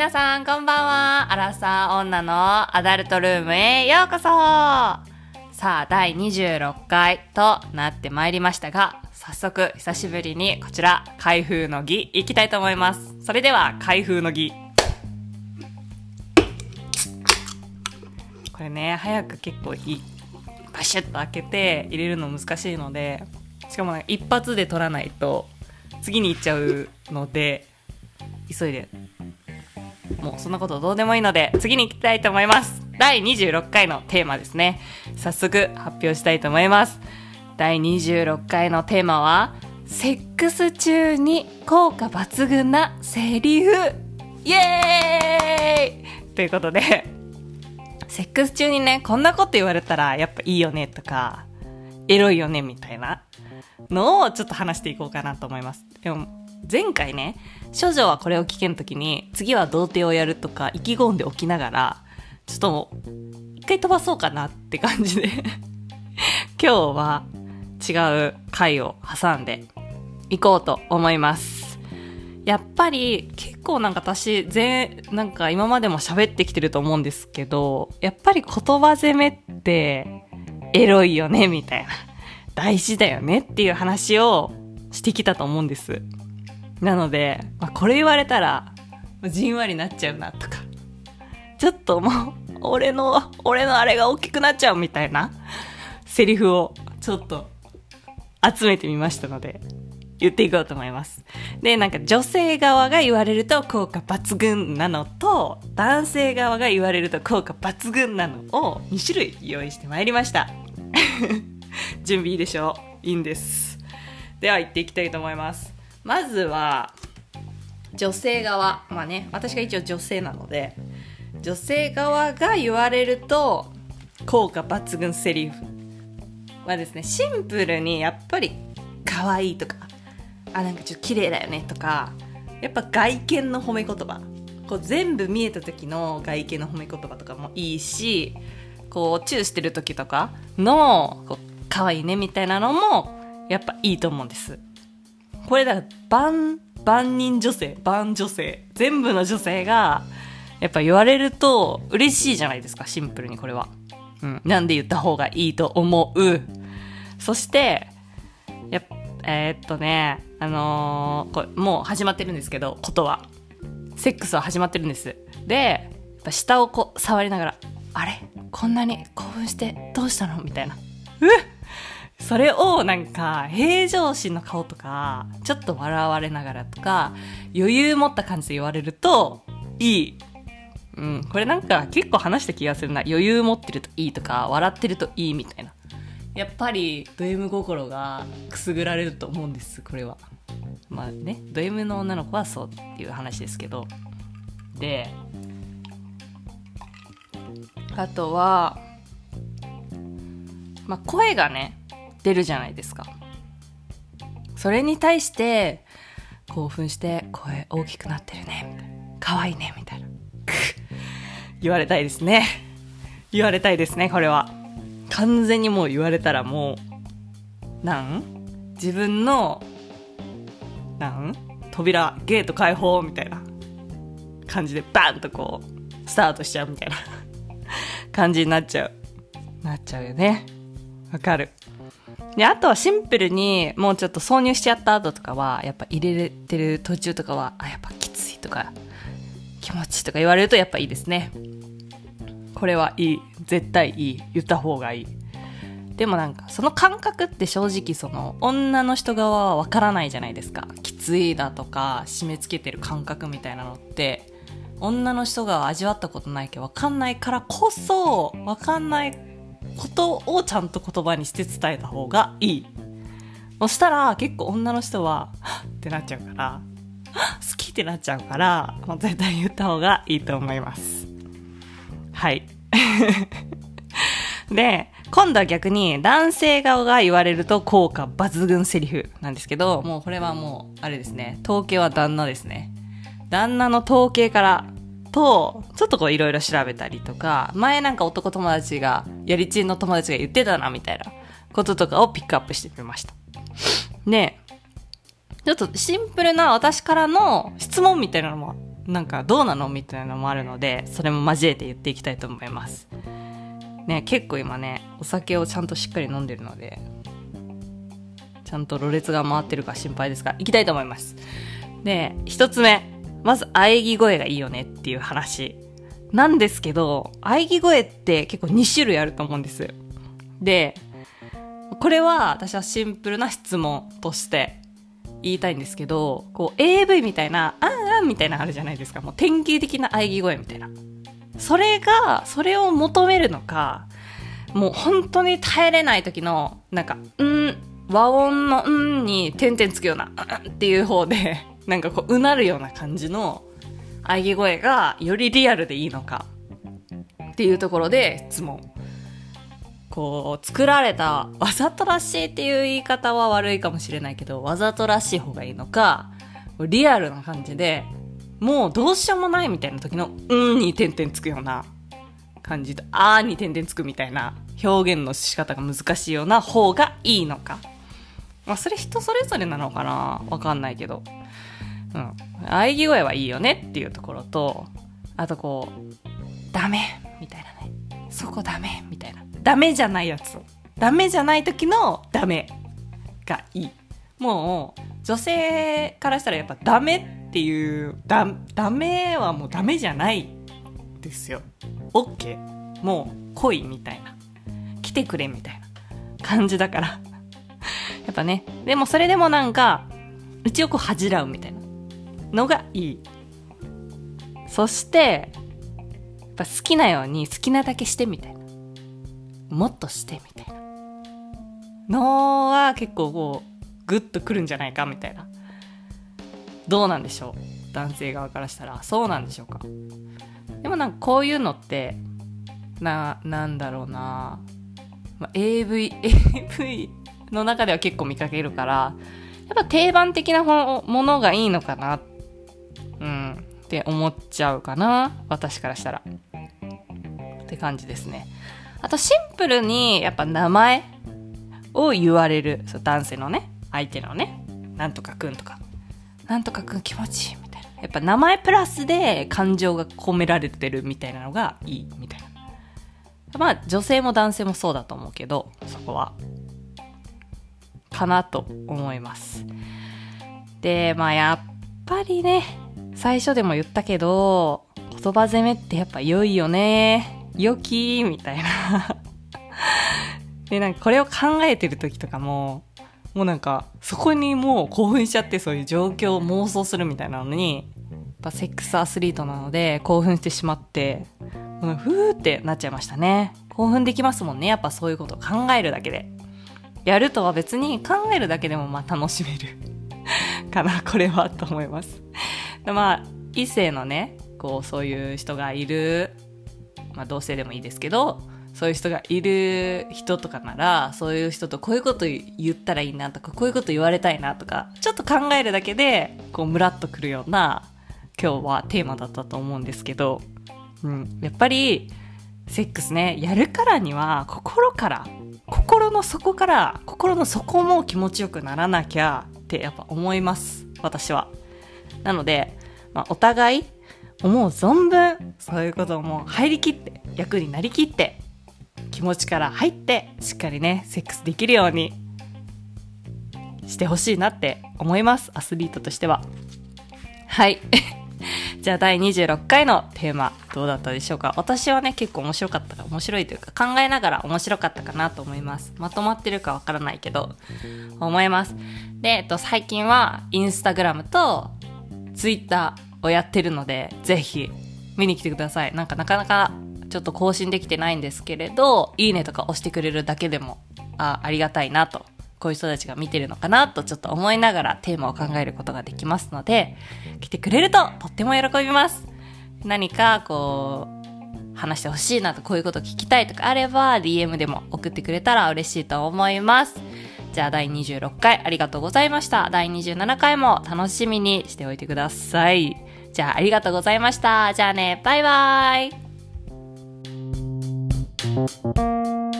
皆さんこんばんは。アラサー女のアダルトルームへようこそさあ、第26回となってまいりましたが、早速久しぶりにこちら、開封の儀いきたいと思います。それでは、開封の儀。これね、早く結構い。バシュッと開けて入れるの難しいので、しかもなんか一発で取らないと、次に行っちゃうので、急いでもうそんなことどうでもいいので次に行きたいと思います。第26回のテーマですね。早速発表したいと思います。第26回のテーマはセックス中に効果抜群なセリフ。イエーイ！ということでセックス中にねこんなこと言われたらやっぱいいよねとかエロいよねみたいなのをちょっと話していこうかなと思います。でも前回ね処女はこれを聞けんときに次は童貞をやるとか意気込んでおきながらちょっともう一回飛ばそうかなって感じで。今日は違う回を挟んでいこうと思います。やっぱり結構なんか私全なんか今までも喋ってきてると思うんですけどやっぱり言葉攻めってエロいよねみたいな。大事だよねっていう話をしてきたと思うんです。なので、まあ、これ言われたら、じんわりなっちゃうなとか、ちょっともう、俺の、俺のあれが大きくなっちゃうみたいなセリフをちょっと集めてみましたので、言っていこうと思います。で、なんか女性側が言われると効果抜群なのと、男性側が言われると効果抜群なのを2種類用意してまいりました。準備いいでしょういいんです。では行っていきたいと思います。まずは女性側。まあね私が一応女性なので女性側が言われると効果抜群セリフはですねシンプルにやっぱり可愛いとかあなんかちょっと綺麗だよねとかやっぱ外見の褒め言葉。こう全部見えた時の外見の褒め言葉とかもいいしこうチューしてる時とかのこう可愛いねみたいなのもやっぱいいと思うんです。これだから万万人女性万女性全部の女性がやっぱ言われると嬉しいじゃないですかシンプルにこれは、うん、なんで言った方がいいと思う。そしてやえー、っとねあのー、これもう始まってるんですけどことは。セックスは始まってるんです。でやっぱ下をこう触りながらあれ？こんなに興奮してどうしたの？みたいな。うっ？それをなんか平常心の顔とかちょっと笑われながらとか余裕持った感じで言われるといい。うん、これなんか結構話した気がするな。余裕持ってるといいとか笑ってるといいみたいな。やっぱりド M 心がくすぐられると思うんですこれは。まあねド M の女の子はそうっていう話ですけど。であとはまあ声がね出るじゃないですか。それに対して興奮して声大きくなってるね。可愛いね。みたいな。言われたいですね。言われたいですねこれは。完全にもう言われたらもうなん？自分のなん？扉ゲート開放みたいな。感じでバンとこうスタートしちゃうみたいな。感じになっちゃう。なっちゃうよね。わかる。で、あとはシンプルにもうちょっと挿入しちゃった後とかは、やっぱ入れてる途中とかは、あ、やっぱきついとか、気持ちいいとか言われるとやっぱいいですね。これはいい。絶対いい。言った方がいい。でもなんか、その感覚って正直その、女の人側はわからないじゃないですか。きついだとか、締め付けてる感覚みたいなのって、女の人が味わったことないけどわかんないからこそ、わかんないことをちゃんと言葉にして伝えた方がいい。そしたら結構女の人は、ってなっちゃうから、好きってなっちゃうから、もう絶対言った方がいいと思います。はい。で、今度は逆に男性側が言われると効果抜群セリフなんですけど、もうこれはもう、あれですね、統計は旦那ですね。旦那の統計からと、ちょっとこういろいろ調べたりとか、前なんか男友達が、やりちんの友達が言ってたな、みたいなこととかをピックアップしてみました。で、ちょっとシンプルな私からの質問みたいなのもなんかどうなのみたいなのもあるので、それも交えて言っていきたいと思います。ね、結構今ね、お酒をちゃんとしっかり飲んでるので、ちゃんとろれつが回ってるか心配ですが、行きたいと思います。で、一つ目。まず、喘ぎ声がいいよねっていう話。なんですけど、喘ぎ声って結構2種類あると思うんです。で、これは私はシンプルな質問として言いたいんですけど、こう AV みたいな、あんあんみたいなのあるじゃないですか。もう典型的な喘ぎ声みたいな。それが、それを求めるのか、もう本当に耐えれない時の、なんか、うん、和音のうんに点々つくような、うんっていう方で、なんかこう、うなるような感じの喘ぎ声がよりリアルでいいのかっていうところで質問。こう、作られたわざとらしいっていう言い方は悪いかもしれないけど、わざとらしい方がいいのか、リアルな感じで、もうどうしようもないみたいな時の、うんに点々つくような感じと、あーに点々つくみたいな表現の仕方が難しいような方がいいのか。まあ、それ人それぞれなのかなわかんないけど。うん。喘ぎ声はいいよねっていうところと、あとこう、ダメみたいなね。そこダメみたいな。ダメじゃないやつ。ダメじゃない時のダメがいい。もう、女性からしたらやっぱダメっていう、ダダメはもうダメじゃないですよ。OK。もう来いみたいな。来てくれみたいな感じだから。やっぱね。でもそれでもなんか、うちをこう恥じらうみたいなのがいい。そして、やっぱ好きなように好きなだけしてみたいな。もっとしてみたいな。のは結構こう、グッとくるんじゃないかみたいな。どうなんでしょう？男性側からしたら。そうなんでしょうか？でもなんかこういうのって、な、なんだろうな、まあ、AV、AV の中では結構見かけるから、やっぱ定番的なものがいいのかな、うん、って思っちゃうかな。私からしたら。って感じですね。あとシンプルに、やっぱ名前を言われる。そう男性のね、相手のね、なんとかくんとか、なんとかくん気持ちいいみたいな。やっぱ名前プラスで感情が込められてるみたいなのがいいみたいな。まあ女性も男性もそうだと思うけど、そこは。かなと思います。で、まあやっぱりね、最初でも言ったけど、言葉攻めってやっぱ良いよね。良きみたいなで、なんかこれを考えてる時とかも、もうなんか、そこにもう興奮しちゃってそういう状況を妄想するみたいなのに、やっぱセックスアスリートなので興奮してしまって、もうふーってなっちゃいましたね。興奮できますもんね。やっぱそういうことを考えるだけで。やるとは別に考えるだけでもまあ楽しめるかな、これはと思います。まあ、異性のね、こうそういう人がいる、まあ同性でもいいですけど、そういう人がいる人とかなら、そういう人とこういうこと言ったらいいなとか、こういうこと言われたいなとか、ちょっと考えるだけで、こう、ムラっとくるような、今日はテーマだったと思うんですけど、うん、やっぱり、セックスね、やるからには、心から、心の底から、心の底も気持ちよくならなきゃってやっぱ思います。私は。なので、まあ、お互い、思う存分、そういうことをもう入りきって、役になりきって、気持ちから入ってしっかりねセックスできるようにしてほしいなって思いますアスリートとしては。はい。じゃあ第26回のテーマどうだったでしょうか？私はね結構面白かったか面白いというか考えながら面白かったかなと思います。まとまってるかわからないけど思います。で、えっと、最近はインスタグラムとツイッターをやってるのでぜひ見に来てくださいなんかなかなかちょっと更新できてないんですけれど、いいねとか押してくれるだけでも、あ、ありがたいなと、こういう人たちが見てるのかなとちょっと思いながらテーマを考えることができますので、来てくれるととっても喜びます。何かこう、話してほしいなと、こういうこと聞きたいとかあれば、DM でも送ってくれたら嬉しいと思います。じゃあ第26回ありがとうございました。第27回も楽しみにしておいてください。じゃあありがとうございました。じゃあね、バイバーイ。Thank you.